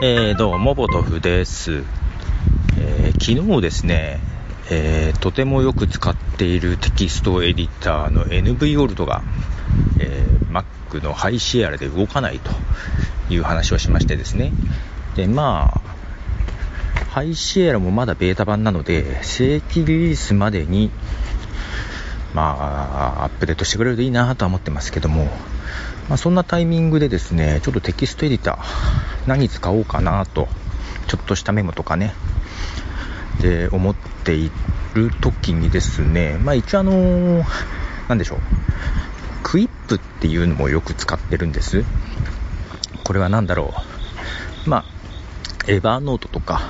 えー、どうも、ボトフです。えー、昨日ですね、えー、とてもよく使っているテキストエディターの nvALT が、え Mac の High Sierra で動かないという話をしましてですね。で、まあ、 High Sierra もまだベータ版なので、正規リリースまでに、まあ、アップデートしてくれるといいなとは思ってますけども、まあ、そんなタイミングでですね、ちょっとテキストエディター、何使おうかなと、ちょっとしたメモとかね、で思っている時にですね、まあ一応あのー、なんでしょう、クイップっていうのもよく使ってるんです。これは何だろう。まあ、エヴァーノートとか、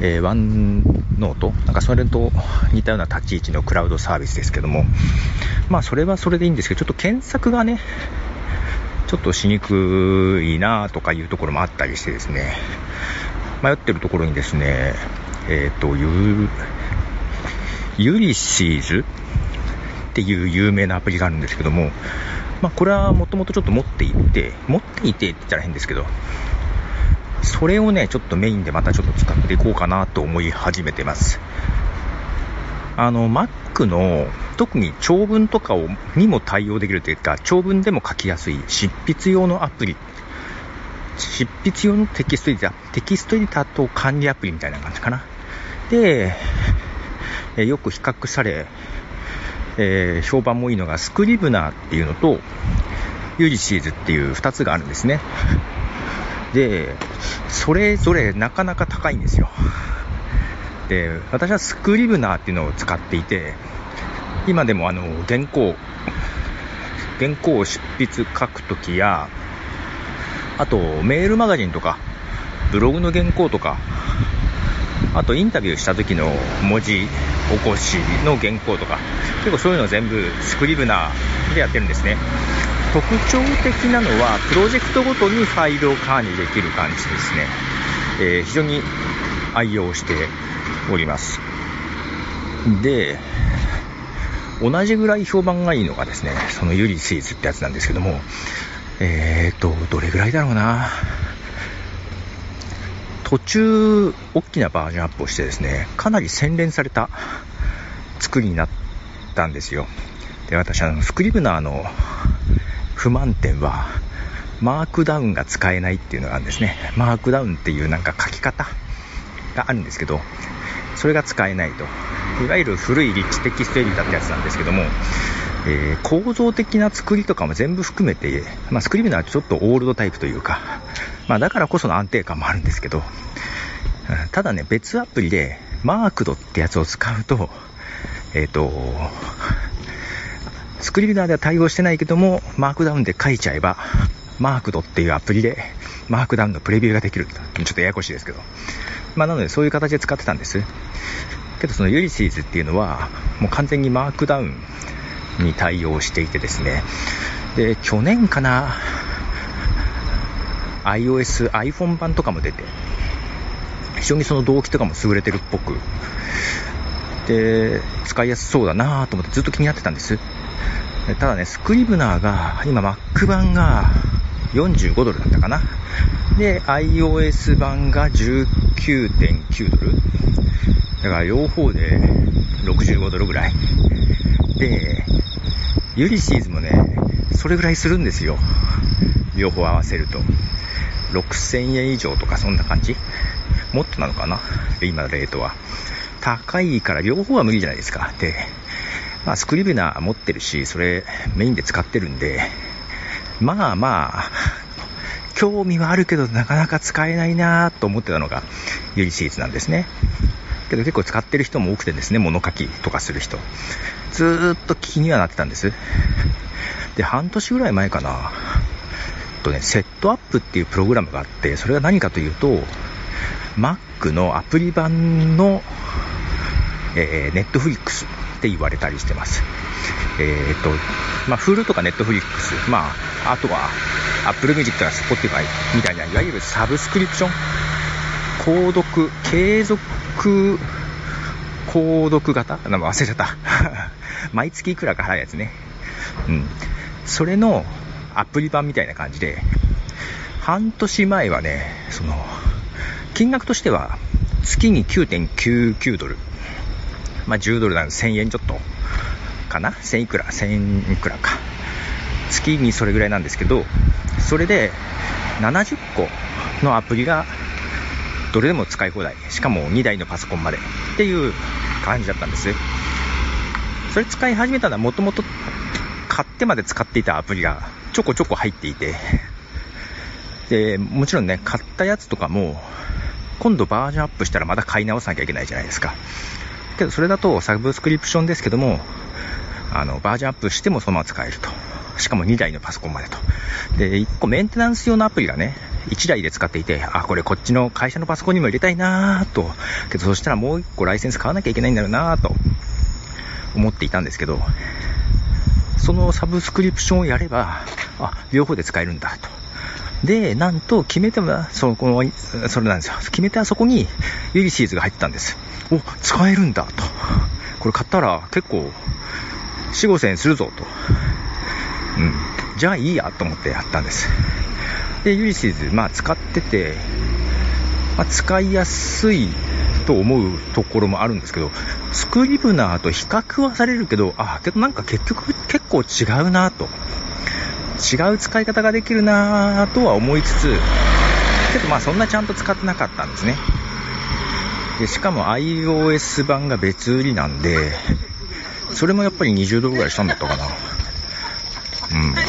えー、ワンノート。なんかそれと似たような立ち位置のクラウドサービスですけども、まあそれはそれでいいんですけど、ちょっと検索がね、ちょっとしにくいなとかいうところもあったりしてですね、迷ってるところにですね、えっ、ー、と、ユユリシーズっていう有名なアプリがあるんですけども、まあ、これはもともとちょっと持っていて、持っていてって言ったら変ですけど、それをね、ちょっとメインでまたちょっと使っていこうかなと思い始めてます。あの、Mac の特に長文とかをにも対応できるというか、長文でも書きやすい執筆用のアプリ、執筆用のテキストエディター、テキストエディターと管理アプリみたいな感じかな。で、えよく比較され、えー、評判もいいのが Scrivener っていうのと、 Ulysses っていう2つがあるんですね。で、それぞれなかなか高いんですよ。で、私はスクリブナーっていうのを使っていて、今でもあの、原稿、原稿を執筆書くときや、あとメールマガジンとか、ブログの原稿とか、あとインタビューした時の文字起こしの原稿とか、結構そういうの全部スクリブナーでやってるんですね。特徴的なのは、プロジェクトごとにファイルを管理できる感じですね。えー、非常に愛用しております。で、同じぐらい評判がいいのがですね、そのユリシーズってやつなんですけども、えーと、どれぐらいだろうな。途中、大きなバージョンアップをしてですね、かなり洗練された作りになったんですよ。で、私、あの、スクリブナーの不満点は、マークダウンが使えないっていうのがあるんですね。マークダウンっていうなんか書き方があるんですけど、それが使えないと。いわゆる古いリッチテキストエディターってやつなんですけども、えー、構造的な作りとかも全部含めて、まあ、スクリブナーはちょっとオールドタイプというか、まあ、だからこその安定感もあるんですけど、ただね、別アプリで、マークドってやつを使うと、えっ、ー、と、スクリブナーでは対応してないけども、マークダウンで書いちゃえば、マークドっていうアプリで、マークダウンのプレビューができる。ちょっとややこしいですけど。まあ、なのでそういう形で使ってたんです。けどそのユリシーズっていうのは、もう完全にマークダウンに対応していてですね。で、去年かな、iOS、iPhone 版とかも出て、非常にその動機とかも優れてるっぽく、で、使いやすそうだなと思ってずっと気になってたんです。ただね、スクリブナーが、今 Mac 版が45ドルだったかな。で、iOS 版が19.9ドル。だから両方で65ドルぐらい。で、ユリシーズもね、それぐらいするんですよ。両方合わせると。6000円以上とかそんな感じもっとなのかな？今のレートは。高いから両方は無理じゃないですか。で、まあスクリブナー持ってるし、それメインで使ってるんで、まあまあ、興味はあるけどなかなか使えないなと思ってたのがユリシーズなんですね。けど結構使ってる人も多くてですね、物書きとかする人。ずーっと気にはなってたんです。で、半年ぐらい前かな。とね、セットアップっていうプログラムがあって、それが何かというと、Mac のアプリ版の、えー、Netflix って言われたりしてます。えっ、と、まあ、Hulu とか Netflix、まあ、あとは Apple Music とか Spotify みたいな、いわゆるサブスクリプション、購読、継続、購読型？なんか忘れちゃった。毎月いくらか払うやつね。うん。それのアプリ版みたいな感じで、半年前はね、その、金額としては月に9.99ドル。まあ、10ドルなんで1000円ちょっとかな ?1000 いくら ?1000 いくらか。月にそれぐらいなんですけど、それで70個のアプリがどれでも使い放題。しかも2台のパソコンまでっていう感じだったんです。それ使い始めたのはもともと買ってまで使っていたアプリがちょこちょこ入っていて、で、もちろんね、買ったやつとかも、今度バージョンアップしたらまた買い直さなきゃいけないじゃないですか。けどそれだとサブスクリプションですけども、あの、バージョンアップしてもそのまま使えると。しかも2台のパソコンまでと。で、1個メンテナンス用のアプリがね、1台で使っていて、あ、これこっちの会社のパソコンにも入れたいなぁと。けどそしたらもう1個ライセンス買わなきゃいけないんだろうなぁと思っていたんですけど、そのサブスクリプションをやれば、あ、両方で使えるんだと。で、なんと決め手は、その、この、それなんですよ。決め手はそこにユリシーズが入ってたんです。お、使えるんだと。これ買ったら結構、4、5千円するぞと。うん。じゃあいいやと思ってやったんです。で、ユリシーズ、まあ使ってて、まあ、使いやすいと思うところもあるんですけど、スクリブナーと比較はされるけど、あ、けどなんか結局結構違うなと。違う使い方ができるなとは思いつつ、けどまあそんなちゃんと使ってなかったんですね。で、しかも iOS 版が別売りなんで、それもやっぱり20ドルぐらいしたんだったかな。うん。だ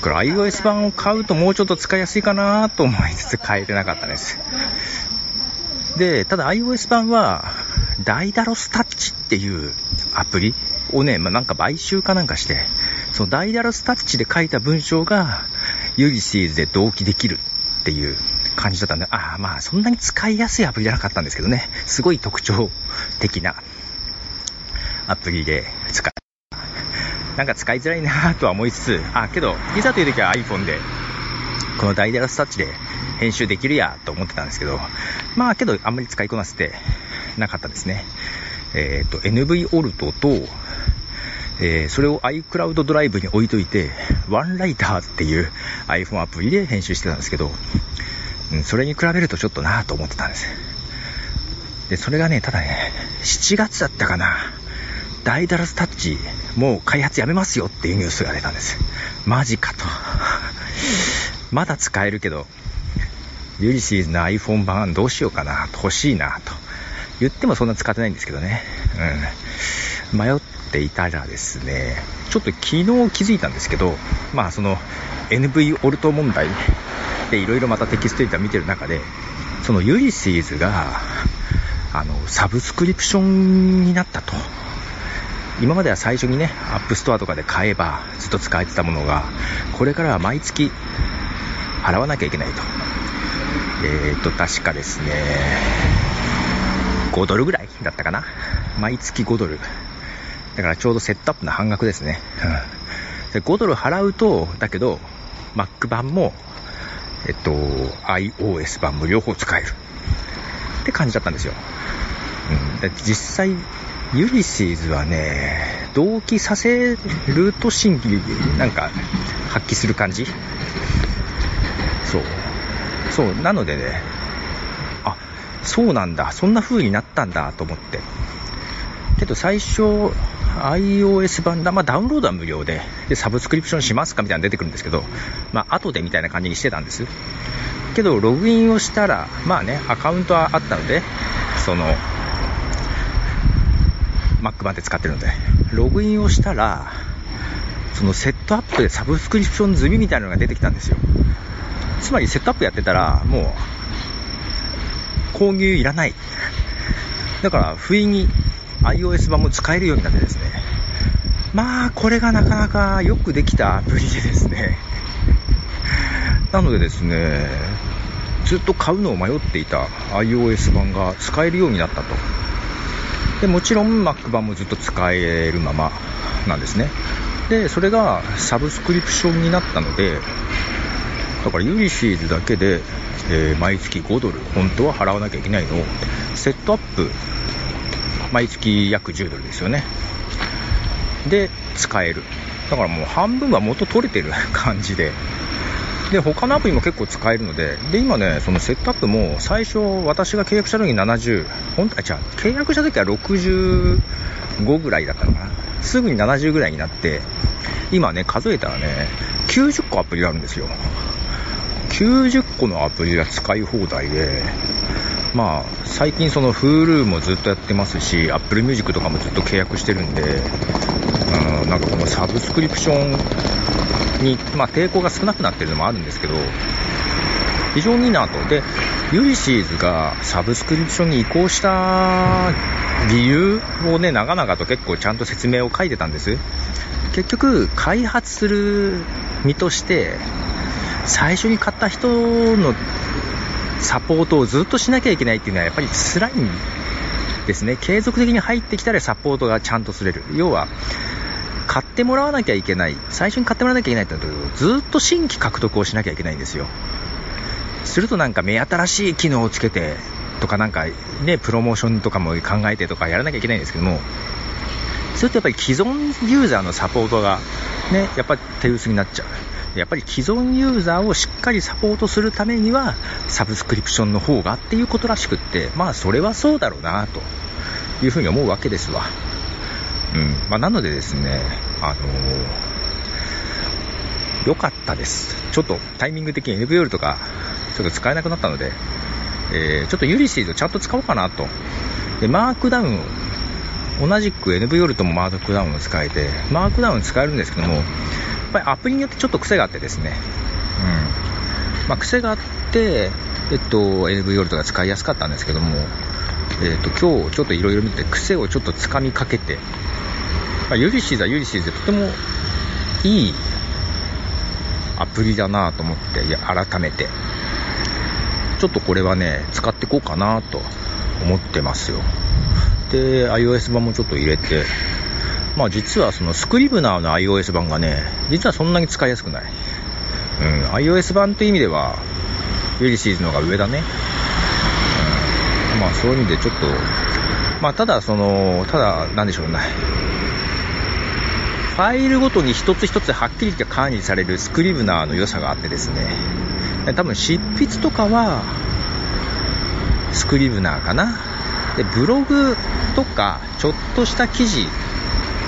から iOS 版を買うともうちょっと使いやすいかなと思いつつ買えてなかったです。で、ただ iOS 版は、ダイダロスタッチっていうアプリをね、まあ、なんか買収かなんかして、そのダイダロスタッチで書いた文章が、ユリシーズで同期できるっていう感じだったんで、ああ、まあそんなに使いやすいアプリじゃなかったんですけどね、すごい特徴的なアプリで使なんか使いづらいなとは思いつつ、あ、けど、いざという時は iPhone で、このダイダロスタッチで編集できるやと思ってたんですけど、まあけどあんまり使いこなせてなかったですね。えっ、ー、と、NV オルトと、えー、それを iCloud ドライブに置いといて、ワンライターっていう iPhone アプリで編集してたんですけど、うん、それに比べるとちょっとなぁと思ってたんです。で、それがね、ただね、7月だったかな。ダイダルスタッチ、もう開発やめますよっていうニュースが出たんです。マジかと。まだ使えるけど、ユリシーズの iPhone 版どうしようかな、欲しいな、と。言ってもそんな使ってないんですけどね。うん。迷っていたらですね、ちょっと昨日気づいたんですけど、まあその NV オルト問題でいろいろまたテキストエディタ見てる中で、その Ulysses が、あの、サブスクリプションになったと。今までは最初にね、 App Store とかで買えばずっと使えてたものが、これからは毎月払わなきゃいけないと。えーと、確かですね、5ドルぐらいだったかな。毎月5ドル。だからちょうど Setapp の半額ですね。で5ドル払うと、だけど、Mac 版も、えっと、iOS 版も両方使える。って感じだったんですよ。うん、実際、ユリシーズはね、同期させると新規なんか発揮する感じそう。そう、なのでね、あ、そうなんだ、そんな風になったんだと思って。けど最初、iOS 版だ、まあ、ダウンロードは無料でで、サブスクリプションしますかみたいなの出てくるんですけど、まあ、後でみたいな感じにしてたんです。けど、ログインをしたら、まあね、アカウントはあったので、その、Mac 版で使ってるので、ログインをしたら、その Setapp でサブスクリプション済みみたいなのが出てきたんですよ。つまり Setapp やってたら、もう、購入いらない。だから、不意に iOS 版も使えるようになってですね。まあ、これがなかなかよくできたアプリでですね。なのでですね、ずっと買うのを迷っていた iOS 版が使えるようになったと。で、もちろん Mac 版もずっと使えるままなんですね。で、それがサブスクリプションになったので、だから Ulysses だけで、えー、毎月5ドル、本当は払わなきゃいけないのを、セットアップ、毎月約10ドルですよね。で、使える。だからもう半分は元取れてる 感じで、で、他のアプリも結構使えるので、で、今ね、その Setapp も最初私が契約した時に70、本当は、違う、契約した時は65ぐらいだったのかな。すぐに70ぐらいになって、今ね、数えたらね、90個アプリがあるんですよ。90個のアプリが使い放題で、まあ、最近その Hulu もずっとやってますし、Apple Music とかもずっと契約してるんで、なんかこのサブスクリプションに、まあ、抵抗が少なくなってるのもあるんですけど、非常にいいなと。で、ユリシーズがサブスクリプションに移行した理由をね、長々と結構ちゃんと説明を書いてたんです。結局、開発する身として、最初に買った人のサポートをずっとしなきゃいけないっていうのはやっぱり辛いんですね。継続的に入ってきたらサポートがちゃんとすれる。要は、買ってもらわなきゃいけない。最初に買ってもらわなきゃいけないってなると、ずっと新規獲得をしなきゃいけないんですよ。するとなんか目新しい機能をつけてとかなんかね、プロモーションとかも考えてとかやらなきゃいけないんですけども、それとやっぱり既存ユーザーのサポートがね、やっぱり手薄になっちゃう。やっぱり既存ユーザーをしっかりサポートするためには、サブスクリプションの方がっていうことらしくって、まあそれはそうだろうな、というふうに思うわけですわ。うん。まあなのでですね、あのー、良かったです。ちょっとタイミング的に NVL とか、ちょっと使えなくなったので、えー、ちょっと Ulysses をちゃんと使おうかなと。で、マークダウン、同じく NVL ともマークダウンを使えて、マークダウン使えるんですけども、やっぱりアプリによってちょっと癖があってですね、うんまあ、癖があって、えっと、NV オルトが使いやすかったんですけども、えっと、今日ちょっといろいろ見て、癖をちょっとつかみかけて、まあ、 Ulysses は Ulysses でとてもいいアプリだなと思って、いや、改めて、ちょっとこれはね、使っていこうかなと思ってますよ。で、iOS 版もちょっと入れて、まあ実はそのスクリブナーの iOS 版がね、実はそんなに使いやすくない。うん、iOS 版という意味では、ユリシーズの方が上だね。うん、まあそういう意味でちょっと、まあただその、ただ、なんでしょうね。ファイルごとに一つ一つはっきりと管理されるスクリブナーの良さがあってですね、多分執筆とかは、スクリブナーかな。で、ブログとか、ちょっとした記事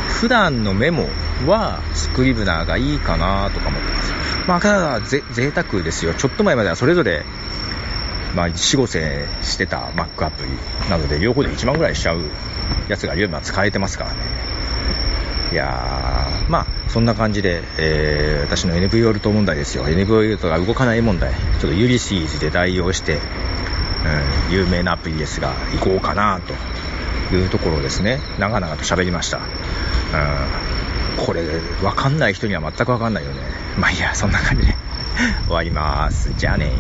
普段のメモはスクリブナーがいいかなとか思ってます。まあ、ただ、ぜ、贅沢ですよ。ちょっと前まではそれぞれ、まあ、4、5千してた Mac アプリなので、両方で1万ぐらいしちゃうやつが今使えてますからね。いやー、まあ、そんな感じで、えー、私の NV オルト問題ですよ。NV オルトが動かない問題。ちょっとユリシーズで代用して、うん、有名なアプリですが、行こうかなというところですね。長々と喋りました。うん。これ、わかんない人には全くわかんないよね。まあいいや、そんな感じで終わります。じゃあね。